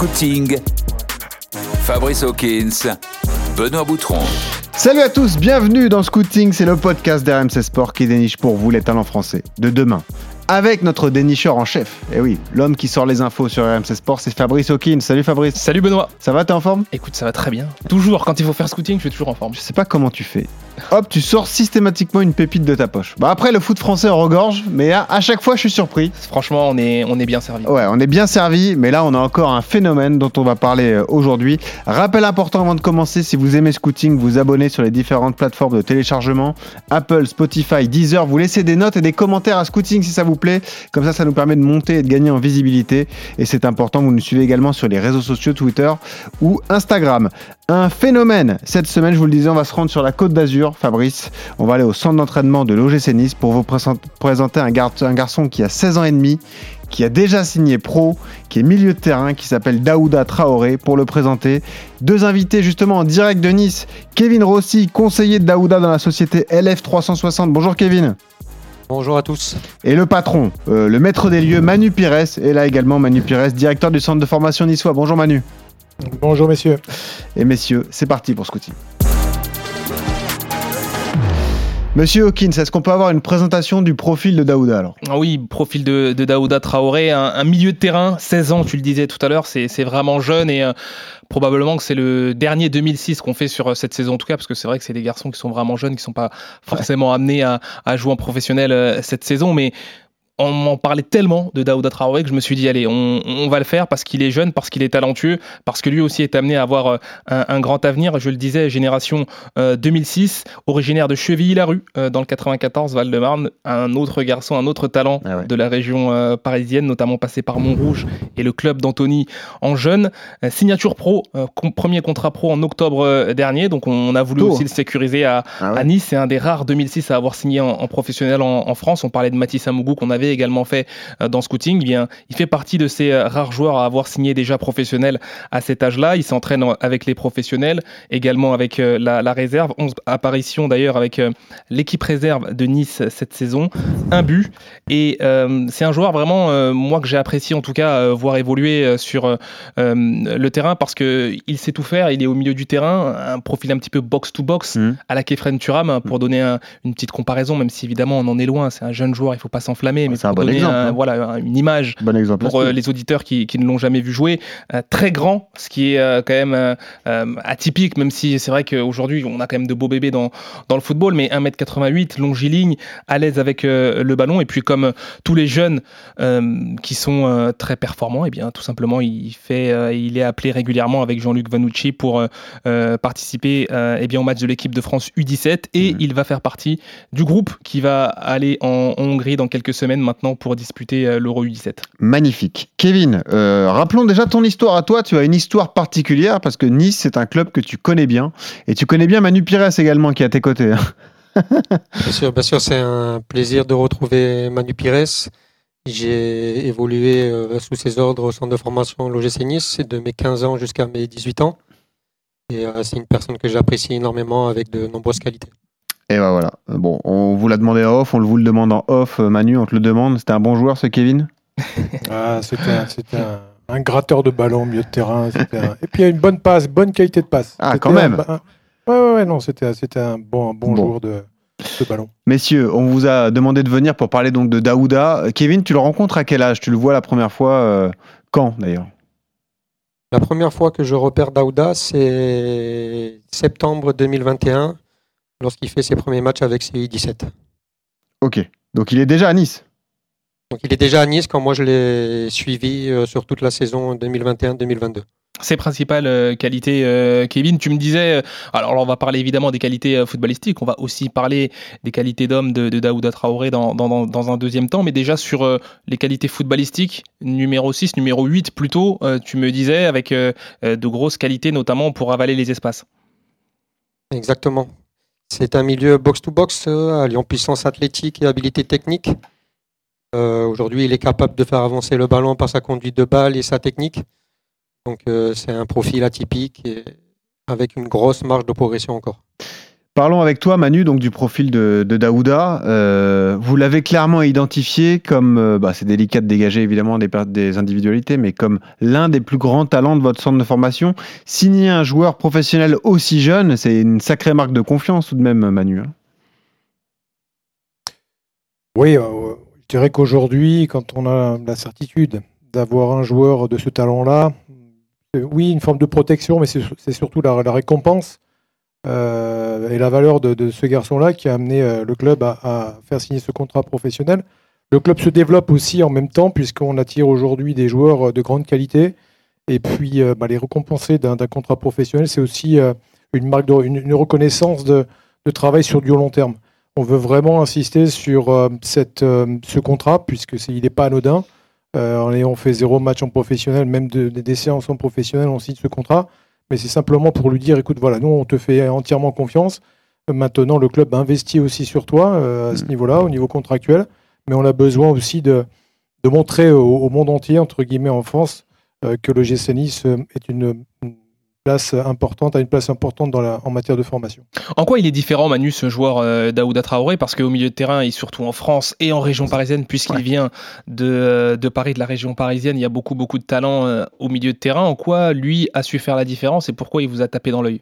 Scouting, Fabrice Hawkins, Benoît Boutron. Salut à tous, bienvenue dans Scouting, c'est le podcast d'RMC Sport qui déniche pour vous les talents français de demain. Avec notre dénicheur en chef, et oui, l'homme qui sort les infos sur RMC Sport, c'est Fabrice Hawkins. Salut Fabrice. Salut Benoît. Ça va, t'es en forme? Écoute, ça va très bien. Toujours, quand il faut faire scouting, je suis toujours en forme. Je sais pas comment tu fais hop, tu sors systématiquement une pépite de ta poche. Bah après, le foot français en regorge, mais à, chaque fois, je suis surpris. Franchement, on est, on est bien servi. Ouais, on est bien servi, mais là, on a encore un phénomène dont on va parler euh, aujourd'hui. Rappel important avant de commencer, si vous aimez Scouting, vous abonnez sur les différentes plateformes de téléchargement, Apple, Spotify, Deezer, vous laissez des notes et des commentaires à Scouting si ça vous Comme ça, ça nous permet de monter et de gagner en visibilité. Et c'est important, vous nous suivez également sur les réseaux sociaux, Twitter ou Instagram. Un phénomène. Cette semaine, je vous le disais, on va se rendre sur la côte d'Azur, Fabrice. On va aller au centre d'entraînement de l'OGC Nice pour vous présenter un, garçon qui a 16 ans et demi, qui a déjà signé pro, qui est milieu de terrain, qui s'appelle Daouda Traoré. Pour le présenter, deux invités justement en direct de Nice. Kevin Rossi, conseiller de Daouda dans la société LF360. Bonjour Kevin. Bonjour à tous. Et le patron, euh, le maître des lieux, Manu Pires, est là également Manu Pires, directeur du centre de formation niçois. Bonjour Manu. Bonjour messieurs. Et messieurs, c'est parti pour Scouting. Monsieur Hawkins, est-ce qu'on peut avoir une présentation du profil de Daouda alors? Ah Oui, profil de, Daouda Traoré, un, milieu de terrain, 16 ans, tu le disais tout à l'heure, c'est vraiment jeune et euh, probablement que c'est le dernier 2006 qu'on fait sur euh, cette saison en tout cas, parce que c'est vrai que c'est des garçons qui sont vraiment jeunes, qui ne sont pas forcément amenés à, à, jouer en professionnel euh, cette saison, mais on m'en parlait tellement de Daouda Traoré que je me suis dit allez on, va le faire parce qu'il est jeune parce qu'il est talentueux parce que lui aussi est amené à avoir euh, un, grand avenir. Je le disais génération 2006 euh, originaire de Chevilly-la-Rue euh, dans le 94 Val-de-Marne. Un autre garçon un autre talent ah de la région parisienne notamment passé par Montrouge et le club d'Antony en jeune. Signature pro premier contrat pro en octobre dernier. Donc on, a voulu aussi le sécuriser à, ah Nice. C'est un des rares 2006 à avoir signé en, professionnel en, en, France. On parlait de Mathis Amougou qu'on avait également fait euh, dans scouting, eh il fait partie de ces euh, rares joueurs à avoir signé déjà professionnel à cet âge-là. Il s'entraîne avec les professionnels, également avec euh, la, réserve. 11 apparitions d'ailleurs avec l'équipe réserve de Nice cette saison. Un but. Et c'est un joueur vraiment, moi, que j'ai apprécié en tout cas voir évoluer sur le terrain parce qu'il sait tout faire. Il est au milieu du terrain, un profil un petit peu box-to-box mmh. à la Kefren Turam hein, pour mmh. donner une petite comparaison, même si évidemment on en est loin. C'est un jeune joueur, il ne faut pas s'enflammer. Mais c'est un bon exemple. Hein. voilà, une image pour euh, les auditeurs qui, ne l'ont jamais vu jouer. Euh, très grand, ce qui est euh, quand même atypique, même si c'est vrai qu'aujourd'hui, on a quand même de beaux bébés dans, dans le football, mais 1m88, longiligne, à l'aise avec le ballon. Et puis, comme tous les jeunes qui sont très performants, et eh bien, tout simplement, il, fait, il est appelé régulièrement avec Jean-Luc Vanucci pour participer eh bien, au match de l'équipe de France U17. Et mmh. il va faire partie du groupe qui va aller en Hongrie dans quelques semaines maintenant pour disputer euh, l'Euro U17. Magnifique. Kevin, euh, rappelons déjà ton histoire à toi. Tu as une histoire particulière parce que Nice, c'est un club que tu connais bien. Et tu connais bien Manu Pires également qui est à tes côtés. Hein. bien sûr, bien sûr c'est un plaisir de retrouver Manu Pires. J'ai évolué euh, sous ses ordres au centre de formation l'OGC Nice de mes 15 ans jusqu'à mes 18 ans. Et c'est une personne que j'apprécie énormément avec de nombreuses qualités. Et ben voilà. Bon, on vous l'a demandé en off, on vous le demande en off. Euh, Manu, on te le demande. C'était un bon joueur, ce Kevin? Ah, C'était un, gratteur de ballon, milieu de terrain. Et puis il y a une bonne passe, bonne qualité de passe. Ah, quand même. Ouais, ouais, ouais, non, c'était un bon, bon, joueur de, de, ballon. Messieurs, on vous a demandé de venir pour parler donc de Daouda. Kevin, tu le rencontres à quel âge? Tu le vois la première fois euh, quand d'ailleurs? La première fois que je repère Daouda, c'est septembre 2021 lorsqu'il fait ses premiers matchs avec CI 17. Ok, donc il est déjà à Nice Donc il est déjà à Nice quand moi je l'ai suivi euh, sur toute la saison 2021-2022 ses principales euh, qualités, euh, Kevin. Tu me disais, alors on va parler évidemment des qualités footballistiques, on va aussi parler des qualités d'homme de, de, Daouda Traoré dans, dans, un deuxième temps, mais déjà sur les qualités footballistiques, numéro 6, numéro 8 plutôt, tu me disais, avec de grosses qualités notamment pour avaler les espaces. Exactement. C'est un milieu box-to-box, euh, alliant puissance athlétique et habilité technique. Euh, aujourd'hui, il est capable de faire avancer le ballon par sa conduite de balle et sa technique. Donc, euh, c'est un profil atypique et avec une grosse marge de progression encore. Parlons avec toi, Manu, donc du profil de, Daouda. Euh, vous l'avez clairement identifié comme, euh, bah, c'est délicat de dégager évidemment des, des individualités, mais comme l'un des plus grands talents de votre centre de formation. Signer un joueur professionnel aussi jeune, c'est une sacrée marque de confiance tout de même, Manu. hein. Oui, euh, je dirais qu'aujourd'hui, quand on a la certitude d'avoir un joueur de ce talent-là, euh, oui, une forme de protection, mais c'est surtout la récompense euh, et la valeur de, ce garçon-là qui a amené euh, le club à, faire signer ce contrat professionnel. Le club se développe aussi en même temps, puisqu'on attire aujourd'hui des joueurs euh, de grande qualité. Et puis, bah, les récompenser d'un contrat professionnel, c'est aussi une marque, une, reconnaissance de, travail sur du long terme. On veut vraiment insister sur ce contrat, puisque il n'est pas anodin. On fait zéro match en professionnel, même de- de- des séances en professionnel, on signe ce contrat. Mais c'est simplement pour lui dire, écoute, voilà, nous, on te fait entièrement confiance. Maintenant, le club investit aussi sur toi euh, à ce Mm. niveau-là, au niveau contractuel. Mais on a besoin aussi de, de montrer au, au monde entier, entre guillemets, en France, euh, que le GC Nice euh, est une, une place importante, a une place importante dans la, en matière de formation. En quoi il est différent, Manu, ce joueur euh, Daouda Traoré? Parce qu'au milieu de terrain, et surtout en France et en région parisienne, puisqu'il Ouais. vient de, euh, de Paris, de la région parisienne, il y a beaucoup, beaucoup de talent euh, au milieu de terrain. En quoi lui a su faire la différence et pourquoi il vous a tapé dans l'œil?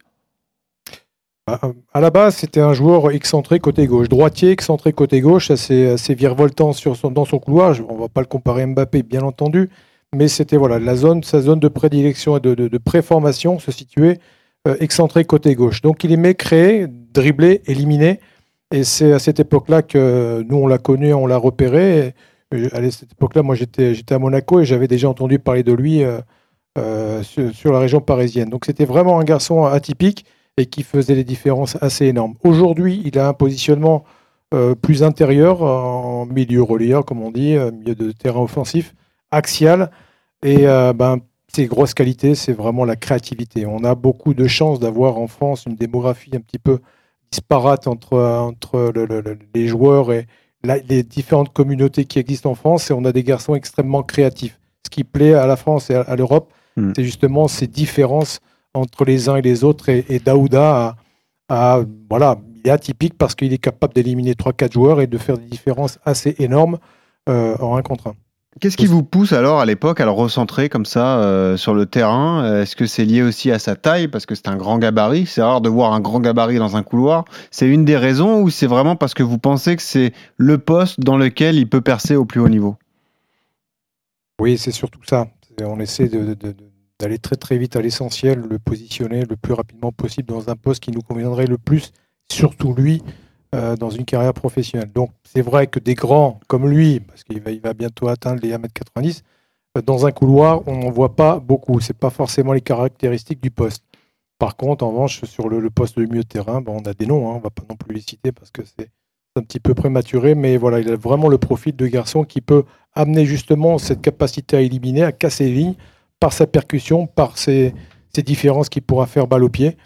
À à la base, c'était un joueur excentré côté gauche, droitier excentré côté gauche, assez, assez virevoltant sur son, dans son couloir. On va pas le comparer à Mbappé, bien entendu, mais c'était voilà la zone, sa zone de prédilection et de, de, préformation se situait euh, excentré côté gauche. Donc il aimait créer, dribbler, éliminer. Et c'est à cette époque-là que nous on l'a connu, on l'a repéré. Euh, à cette époque-là, moi j'étais à Monaco et j'avais déjà entendu parler de lui euh, euh, sur, la région parisienne. Donc c'était vraiment un garçon atypique et qui faisait des différences assez énormes. Aujourd'hui, il a un positionnement plus intérieur, en milieu relayeur, comme on dit, milieu de terrain offensif, axial. Et euh, ben, ses grosses qualités, c'est vraiment la créativité. On a beaucoup de chance d'avoir en France une démographie un petit peu disparate entre, entre le- le- le- les joueurs et la- les différentes communautés qui existent en France. Et on a des garçons extrêmement créatifs. Ce qui plaît à la France et à, à l'Europe, Mm. c'est justement ces différences entre les uns et les autres. Et, et Daouda, a- a- voilà, il est atypique parce qu'il est capable d'éliminer 3-4 joueurs et de faire des différences assez énormes euh, en un contre un. Qu'est-ce qui vous pousse alors à l'époque à le recentrer comme ça euh, sur le terrain? Est-ce que c'est lié aussi à sa taille? Parce que c'est un grand gabarit. C'est rare de voir un grand gabarit dans un couloir. C'est une des raisons ou c'est vraiment parce que vous pensez que c'est le poste dans lequel il peut percer au plus haut niveau? Oui, c'est surtout ça. On essaie de- de- de- d'aller très très vite à l'essentiel, le positionner le plus rapidement possible dans un poste qui nous conviendrait le plus, surtout lui, euh, dans une carrière professionnelle. Donc c'est vrai que des grands comme lui, parce qu'il va, bientôt atteindre les 1m90, euh, dans un couloir, on n'en voit pas beaucoup. C'est pas forcément les caractéristiques du poste. Par contre, en revanche, sur le, poste de milieu de terrain, on a des noms, hein, on va pas non plus les citer parce que c'est un petit peu prématuré, mais voilà, il a vraiment le profil de garçon qui peut amener justement cette capacité à éliminer, à casser les lignes par sa percussion, par ses, ses différences qu'il pourra faire balle au pied,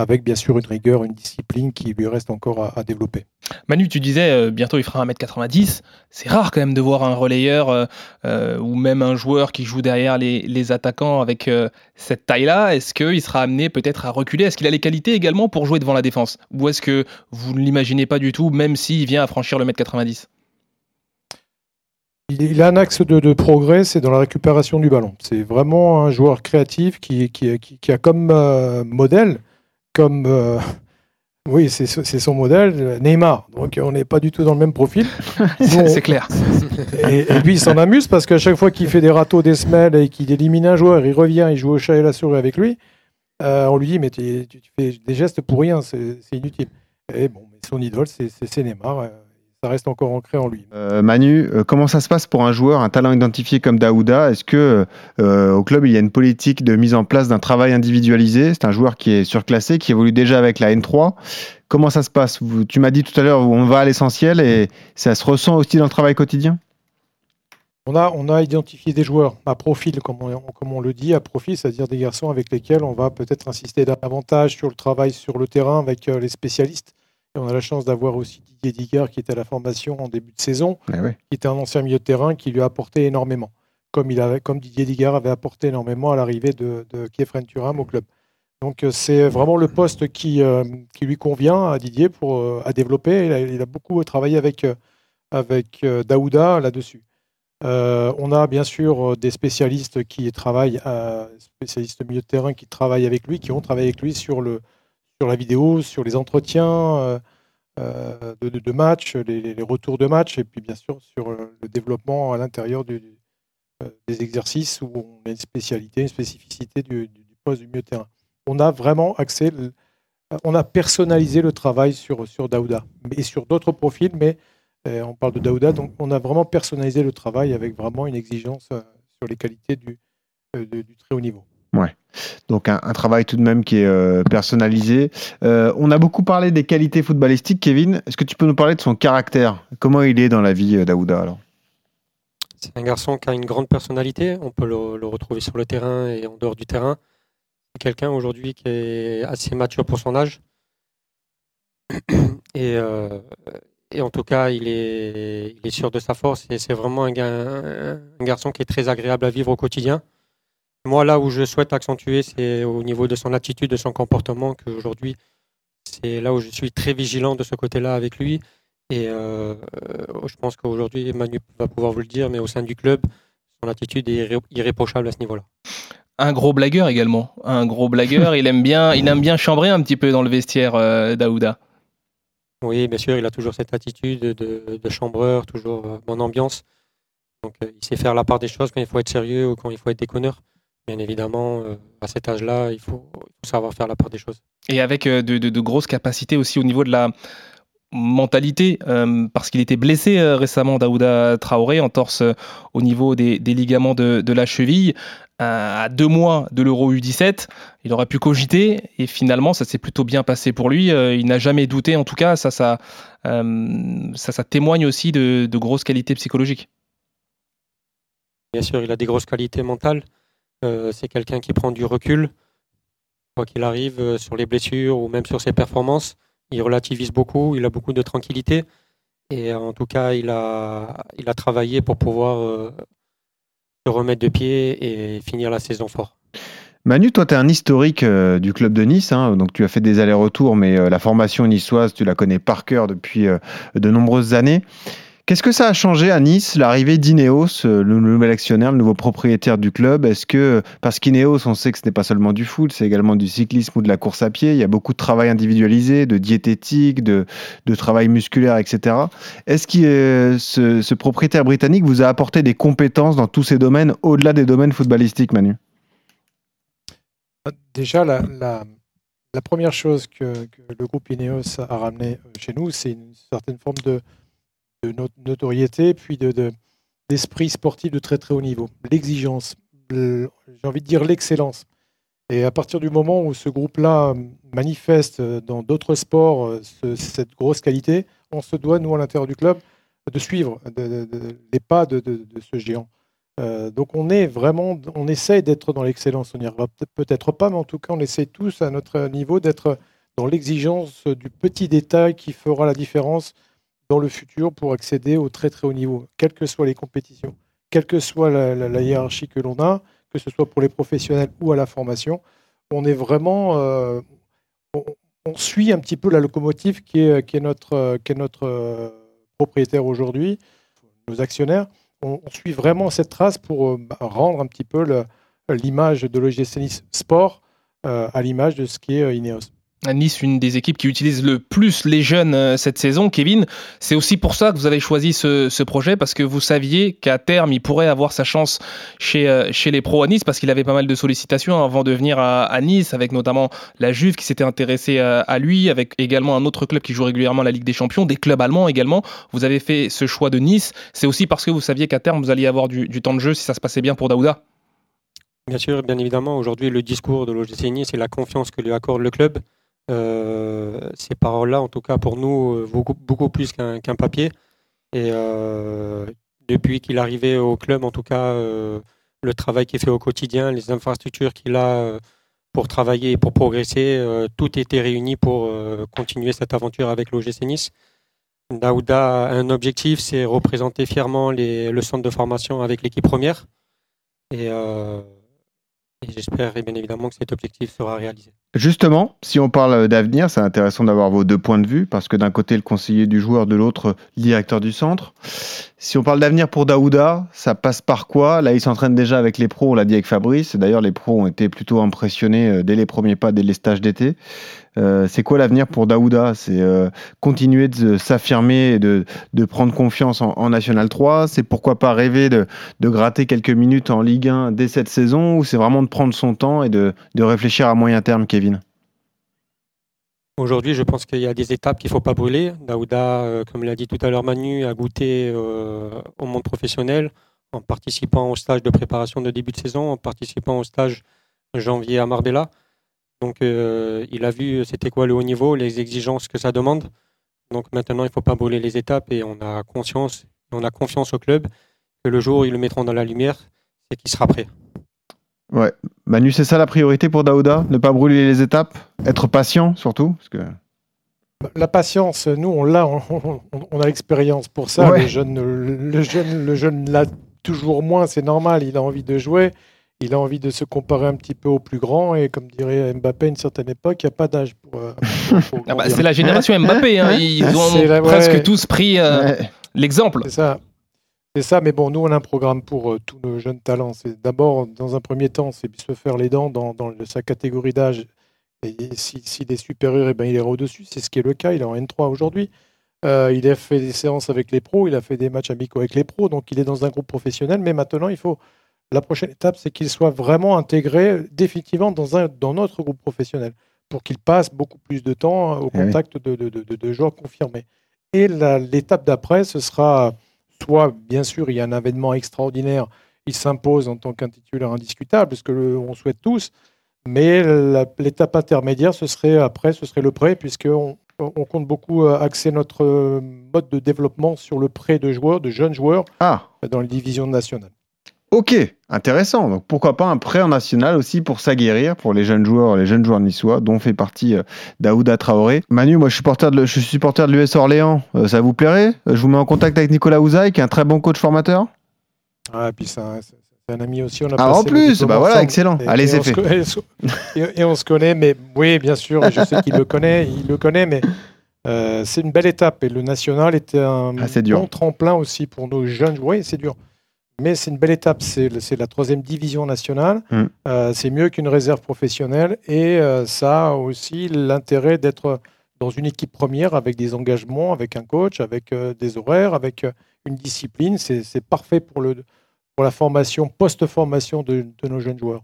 avec bien sûr une rigueur, une discipline qui lui reste encore à, à développer. Manu, tu disais euh, bientôt il fera 1m90. C'est rare quand même de voir un relayeur euh, euh, ou même un joueur qui joue derrière les, les attaquants avec cette taille-là. Est-ce qu'il sera amené peut-être à reculer? Est-ce qu'il a les qualités également pour jouer devant la défense? Ou est-ce que vous ne l'imaginez pas du tout, même s'il vient à franchir le 1m90 Il, a un axe de, de progrès, c'est dans la récupération du ballon. C'est vraiment un joueur créatif qui, qui, qui- qui a comme euh, modèle, comme euh, oui, c'est son modèle, Neymar. Donc on n'est pas du tout dans le même profil. C'est clair. Et, et lui, il s'en amuse parce qu'à chaque fois qu'il fait des râteaux, des semelles et qu'il élimine un joueur, il revient, il joue au chat et la souris avec lui. euh, on lui dit, mais tu, fais des gestes pour rien, c'est inutile. Et bon, mais son idole, c'est c'est- c'est Neymar. Ça reste encore ancré en lui. Euh, Manu, euh, comment ça se passe pour un joueur, un talent identifié comme Daouda? Est-ce que euh, au club il y a une politique de mise en place d'un travail individualisé? C'est un joueur qui est surclassé, qui évolue déjà avec la N3. Comment ça se passe? Vous- Tu m'as dit tout à l'heure, on va à l'essentiel et ça se ressent aussi dans le travail quotidien? On a, on a identifié des joueurs à profil, comme on, comme on le dit, à profil, c'est-à-dire des garçons avec lesquels on va peut-être insister davantage sur le travail sur le terrain avec les spécialistes. Et on a la chance d'avoir aussi Didier Digard qui était à la formation en début de saison, Eh qui était un ancien milieu de terrain qui lui a apporté énormément, comme, il avait, comme Didier Digard avait apporté énormément à l'arrivée de, de Kiefren Thuram au club. Donc c'est vraiment le poste qui, qui lui convient à Didier pour, à développer. Il a, il a beaucoup travaillé avec, avec Daouda là-dessus. on a bien sûr des spécialistes qui travaillent, spécialistes milieu de terrain qui travaillent avec lui, qui ont travaillé avec lui sur, le, sur la vidéo, sur les entretiens de, de, match, les, retours de match, et puis bien sûr sur le développement à l'intérieur du, des exercices où on a une spécialité, une spécificité du, poste du milieu de terrain. On a vraiment accès, on a personnalisé le travail sur, sur Daouda et sur d'autres profils, mais euh, on parle de Daouda, donc on a vraiment personnalisé le travail avec vraiment une exigence euh, sur les qualités du, euh, du très haut niveau. Ouais. Donc un, travail tout de même qui est personnalisé. on a beaucoup parlé des qualités footballistiques, Kevin. Est-ce que tu peux nous parler de son caractère? Comment il est dans la vie, Daouda alors? C'est un garçon qui a une grande personnalité. On peut le, retrouver sur le terrain et en dehors du terrain. C'est quelqu'un aujourd'hui qui est assez mature pour son âge. Et, euh, en tout cas, il est, sûr de sa force. Et c'est vraiment un, garçon qui est très agréable à vivre au quotidien. Moi, là où je souhaite accentuer, c'est au niveau de son attitude, de son comportement, qu'aujourd'hui, c'est là où je suis très vigilant de ce côté-là avec lui. Et euh, je pense qu'aujourd'hui, Manu va pouvoir vous le dire, mais au sein du club, son attitude est irréprochable à ce niveau-là. Un gros blagueur également. Un gros blagueur. il aime bien, il aime bien chambrer un petit peu dans le vestiaire, euh, Daouda. Oui, bien sûr, il a toujours cette attitude de, chambreur, toujours euh, bonne ambiance. Donc, il sait faire la part des choses quand il faut être sérieux ou quand il faut être déconneur. Bien évidemment, à cet âge-là, il faut, savoir faire la part des choses. Et avec de, grosses capacités aussi au niveau de la, mentalité, euh, parce qu'il était blessé euh, récemment, Daouda Traoré, en torse euh, au niveau des, ligaments de, la cheville. à deux mois de l'Euro U17, il aurait pu cogiter et finalement ça s'est plutôt bien passé pour lui. il n'a jamais douté, en tout cas, ça, ça, ça, ça témoigne aussi de, grosses qualités psychologiques. Bien sûr, il a des grosses qualités mentales. C'est quelqu'un qui prend du recul, quoi qu'il arrive, sur les blessures ou même sur ses performances il relativise beaucoup, il a beaucoup de tranquillité. Et en tout cas, il a, il a travaillé pour pouvoir euh, se remettre de pied et finir la saison fort. Manu, toi, tu es un historique euh, du club de Nice, hein, donc tu as fait des allers-retours, mais euh, la formation niçoise, tu la connais par cœur depuis de nombreuses années. Qu'est-ce que ça a changé à Nice, l'arrivée d'Ineos, euh, le nouvel actionnaire, le nouveau propriétaire du club? Est-ce que, parce qu'Ineos, on sait que ce n'est pas seulement du foot, c'est également du cyclisme ou de la course à pied, il y a beaucoup de travail individualisé, de diététique, de, travail musculaire, etc. Est-ce que euh, ce, propriétaire britannique vous a apporté des compétences dans tous ces domaines, au-delà des domaines footballistiques, Manu? Déjà, la, première chose que, que, le groupe Ineos a ramené chez nous, c'est une certaine forme de de notoriété, puis d'esprit de, sportif de très très haut niveau. L'exigence, j'ai envie de dire l'excellence. Et à partir du moment où ce groupe-là manifeste dans d'autres sports euh, cette grosse qualité, on se doit, nous, à l'intérieur du club, de suivre les pas de, ce géant. Euh, donc on est vraiment, on essaye d'être dans l'excellence. On n'y arrivera peut-être pas, mais en tout cas, on essaie tous à notre niveau d'être dans l'exigence du petit détail qui fera la différence dans le futur pour accéder au très très haut niveau, quelles que soient les compétitions, quelle que soit la, hiérarchie que l'on a, que ce soit pour les professionnels ou à la formation. On est vraiment, euh, on, suit un petit peu la locomotive qui est, notre, qui est notre euh, propriétaire aujourd'hui, nos actionnaires. On, suit vraiment cette trace pour euh, bah, rendre un petit peu l'image de l'OGC Sport à l'image de ce qui est Ineos. Nice, une des équipes qui utilise le plus les jeunes euh, cette saison. Kevin, c'est aussi pour ça que vous avez choisi ce, projet, parce que vous saviez qu'à terme, il pourrait avoir sa chance chez, euh, chez les pros à Nice, parce qu'il avait pas mal de sollicitations avant de venir à, Nice, avec notamment la Juve qui s'était intéressée euh, à, lui, avec également un autre club qui joue régulièrement la Ligue des Champions, des clubs allemands également. Vous avez fait ce choix de Nice. C'est aussi parce que vous saviez qu'à terme, vous alliez avoir du, du temps de jeu si ça se passait bien pour Daouda. Bien sûr, bien évidemment. Aujourd'hui, le discours de l'OGC Nice et la confiance que lui accorde le club. Euh, ces paroles-là, en tout cas pour nous, euh, beaucoup, plus qu'un papier. Et euh, depuis qu'il est arrivé au club, en tout cas, le travail qu'il fait au quotidien, les infrastructures qu'il a pour travailler et pour progresser, tout était réuni pour continuer cette aventure avec l'OGC Nice. Daouda a un objectif, c'est représenter fièrement le centre de formation avec l'équipe première. Et Et j'espère bien évidemment que cet objectif sera réalisé. Justement, si on parle d'avenir, c'est intéressant d'avoir vos deux points de vue, parce que d'un côté, le conseiller du joueur, de l'autre, le directeur du centre. Si on parle d'avenir pour Daouda, ça passe par quoi? Là, il s'entraîne déjà avec les pros, on l'a dit avec Fabrice. D'ailleurs, les pros ont été plutôt impressionnés euh, dès les premiers pas, dès les stages d'été. Euh, c'est quoi l'avenir pour Daouda? C'est euh, continuer de s'affirmer et de, prendre confiance en, National 3 C'est pourquoi pas rêver de, gratter quelques minutes en Ligue 1 dès cette saison? Ou c'est vraiment de prendre son temps et de, réfléchir à moyen terme, Aujourd'hui, je pense qu'il y a des étapes qu'il ne faut pas brûler. Daouda, euh, comme l'a dit tout à l'heure Manu, a goûté euh, au monde professionnel en participant au stage de préparation de début de saison, en participant au stage janvier à Marbella. Donc, euh, il a vu c'était quoi le haut niveau, les exigences que ça demande. Donc maintenant, il ne faut pas brûler les étapes et on a conscience, on a confiance au club que le jour où ils le mettront dans la lumière, c'est qu'il sera prêt. Ouais. Manu, c'est ça la priorité pour Daouda? Ne pas brûler les étapes? Être patient surtout? Parce que... La patience, nous, on l'a, on, on, a l'expérience pour ça. Ouais. Le jeune, le jeune, le jeune l'a toujours moins, c'est normal. Il a envie de jouer, il a envie de se comparer un petit peu au plus grand. Et comme dirait Mbappé à une certaine époque, il n'y a pas d'âge pour. pour, pour ah bah, c'est la génération Mbappé. Hein. Ils ont la, presque ouais. tous pris euh, l'exemple. C'est ça. C'est ça, mais bon, nous, on a un programme pour euh, tous nos jeunes talents. C'est d'abord, dans un premier temps, c'est se faire les dents dans, dans sa catégorie d'âge. Et s'il si, est supérieur, eh ben, il ira au-dessus. C'est ce qui est le cas. Il est en N3 aujourd'hui. Euh, il a fait des séances avec les pros, il a fait des matchs amicaux avec les pros, donc il est dans un groupe professionnel. Mais maintenant, il faut. La prochaine étape, c'est qu'il soit vraiment intégré définitivement dans, un, dans notre groupe professionnel pour qu'il passe beaucoup plus de temps au contact oui. de, de, de, de, joueurs confirmés. Et l'étape d'après, ce sera soit, bien sûr, il y a un avènement extraordinaire, il s'impose en tant qu'un titulaire indiscutable, ce que le, on souhaite tous. Mais l'étape intermédiaire, ce serait après, ce serait le prêt, puisqu'on on compte beaucoup axer notre mode de développement sur le prêt de joueurs, de jeunes joueurs, ah. dans les divisions nationales. Ok, intéressant. Donc pourquoi pas un prêt en national aussi pour s'aguerrir pour les jeunes joueurs, les jeunes joueurs niçois, dont fait partie euh, Daouda Traoré. Manu, moi je suis supporter de, je suis supporter de l'US Orléans. Euh, ça vous plairait? Je vous mets en contact avec Nicolas Ouzaï, qui est un très bon coach formateur. Ah, et puis c'est un, ami aussi. On a ah, en plus, bah voilà, excellent. Et, Allez, c'est fait. Et, et, on se connaît, mais oui, bien sûr, je sais qu'il le connaît, il le connaît, mais euh, c'est une belle étape. Et le national était un ah, bon tremplin aussi pour nos jeunes. Oui, c'est dur mais c'est une belle étape. C'est la troisième division nationale. Mm. Euh, c'est mieux qu'une réserve professionnelle et euh, ça a aussi l'intérêt d'être dans une équipe première avec des engagements, avec un coach, avec euh, des horaires, avec une discipline. C'est parfait pour, le, pour la formation, post-formation de, de, nos jeunes joueurs.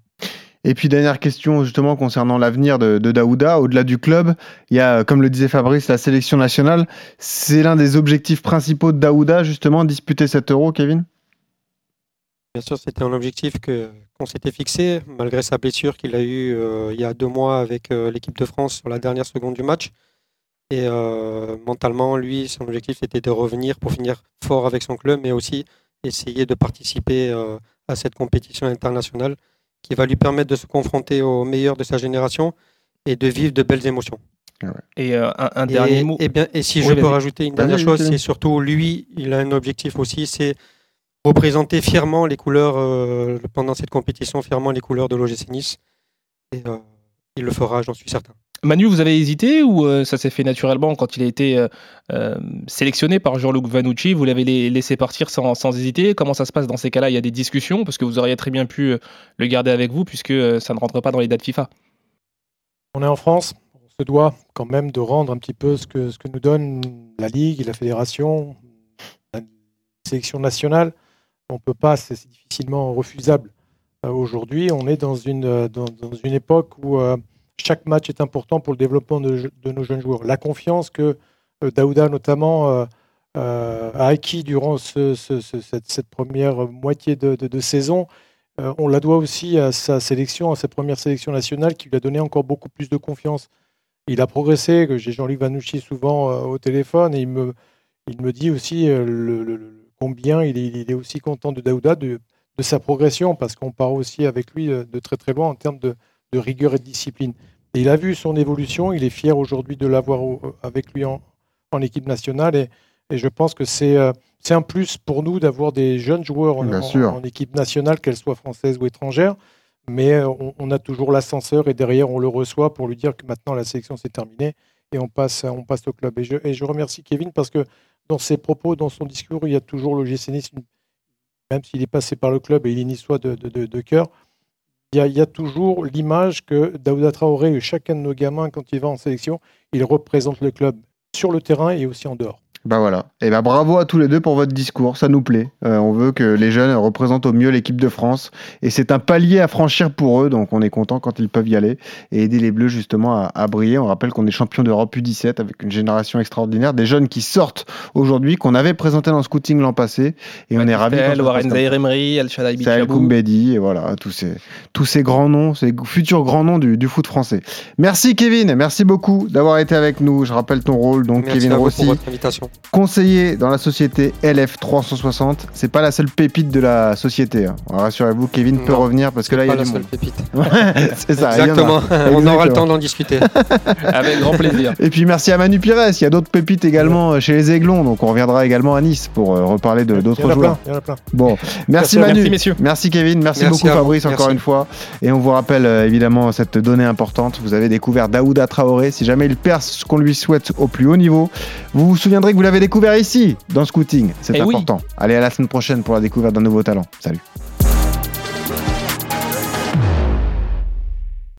Et puis dernière question justement concernant l'avenir de, de, Daouda, au-delà du club, il y a, comme le disait Fabrice, la sélection nationale. C'est l'un des objectifs principaux de Daouda, justement, disputer cet euro, Kevin? Bien sûr, c'était un objectif que, qu'on s'était fixé, malgré sa blessure qu'il a eue euh, il y a deux mois avec euh, l'équipe de France sur la dernière seconde du match. Et euh, mentalement, lui, son objectif c'était de revenir pour finir fort avec son club, mais aussi essayer de participer euh, à cette compétition internationale qui va lui permettre de se confronter aux meilleurs de sa génération et de vivre de belles émotions. Et un, un, dernier et, mot. Et, bien, et si oui, je peux rajouter une dernière chose, c'est surtout lui, il a un objectif aussi, c'est représenter fièrement les couleurs euh, pendant cette compétition, fièrement les couleurs de l'OGC Nice. Et euh, il le fera, j'en suis certain. Manu, vous avez hésité ou euh, ça s'est fait naturellement quand il a été euh, sélectionné par Jean-Luc Vanucci? Vous l'avez laissé partir sans, sans, hésiter? Comment ça se passe dans ces cas-là? Il y a des discussions parce que vous auriez très bien pu le garder avec vous puisque ça ne rentre pas dans les dates FIFA. On est en France, on se doit quand même de rendre un petit peu ce que, ce que nous donne la Ligue, la Fédération, la sélection nationale on peut pas, c'est difficilement refusable. Euh, Aujourd'hui, on est dans une, euh, dans, une époque où euh, chaque match est important pour le développement de, nos jeunes joueurs. La confiance que Daouda, notamment, a acquis durant ce, ce, ce, cette, première moitié de, saison, on la doit aussi à sa sélection, à sa première sélection nationale qui lui a donné encore beaucoup plus de confiance. Il a progressé, j'ai Jean-Luc Vanouchi souvent au téléphone et il me, il me dit aussi le combien il est, il est, aussi content de Daouda, de, de sa progression, parce qu'on part aussi avec lui euh, de très très loin en termes de, de, rigueur et de discipline. Et il a vu son évolution, il est fier aujourd'hui de l'avoir avec lui en, en, équipe nationale, et, et je pense que c'est euh, un plus pour nous d'avoir des jeunes joueurs en, en, en, équipe nationale, qu'elles soient françaises ou étrangères. mais euh, on, on a toujours l'ascenseur et derrière on le reçoit pour lui dire que maintenant la sélection c'est terminé et on passe, on passe au club. Et je, et je remercie Kevin parce que dans ses propos, dans son discours, il y a toujours le GC même s'il est passé par le club et il est niçois de- de cœur, il y, a, il y a toujours l'image que Daouda Traoré, chacun de nos gamins, quand il va en sélection, il représente le club sur le terrain et aussi en dehors. Bah voilà. Et ben bravo à tous les deux pour votre discours, ça nous plaît. Euh, on veut que les jeunes représentent au mieux l'équipe de France et c'est un palier à franchir pour eux, donc on est content quand ils peuvent y aller et aider les Bleus justement à, à briller. On rappelle qu'on est champion d'Europe U17 avec une génération extraordinaire, des jeunes qui sortent aujourd'hui, qu'on avait présenté dans le scouting l'an passé et on est ravis. Warren. Zaire Emery, El Shaddai. Koumbedi, et voilà, tous ces, tous ces grands noms, ces futurs grands noms du, du foot français. Merci Kevin, merci beaucoup d'avoir été avec nous. Je rappelle ton rôle, donc Merci Kevin Rossi, pour votre invitation. Conseiller dans la société LF360. C'est pas la seule pépite de la société. hein. Rassurez-vous, Kevin peut revenir parce que là, il y Pas a la du seule monde. pépite. C'est ça, il y en a. Exactement. On aura le temps d'en discuter. Avec grand plaisir. Et puis merci à Manu Pires. Il y a d'autres pépites également euh, chez les Aiglons, donc on reviendra également à Nice pour euh, reparler de- il y d'autres en a joueurs. plein, il y en a plein. Bon, merci Merci, Manu, merci, messieurs. merci Kevin, merci, Merci beaucoup. Fabrice encore une fois. Et on vous rappelle euh, évidemment cette donnée importante. Vous avez découvert Daouda Traoré. Si jamais il perce ce qu'on lui souhaite au plus haut niveau, vous vous souviendrez que vous l'avez découvert ici, dans Scouting. C'est Eh oui. important. Allez à la semaine prochaine pour la découverte d'un nouveau talent. Salut.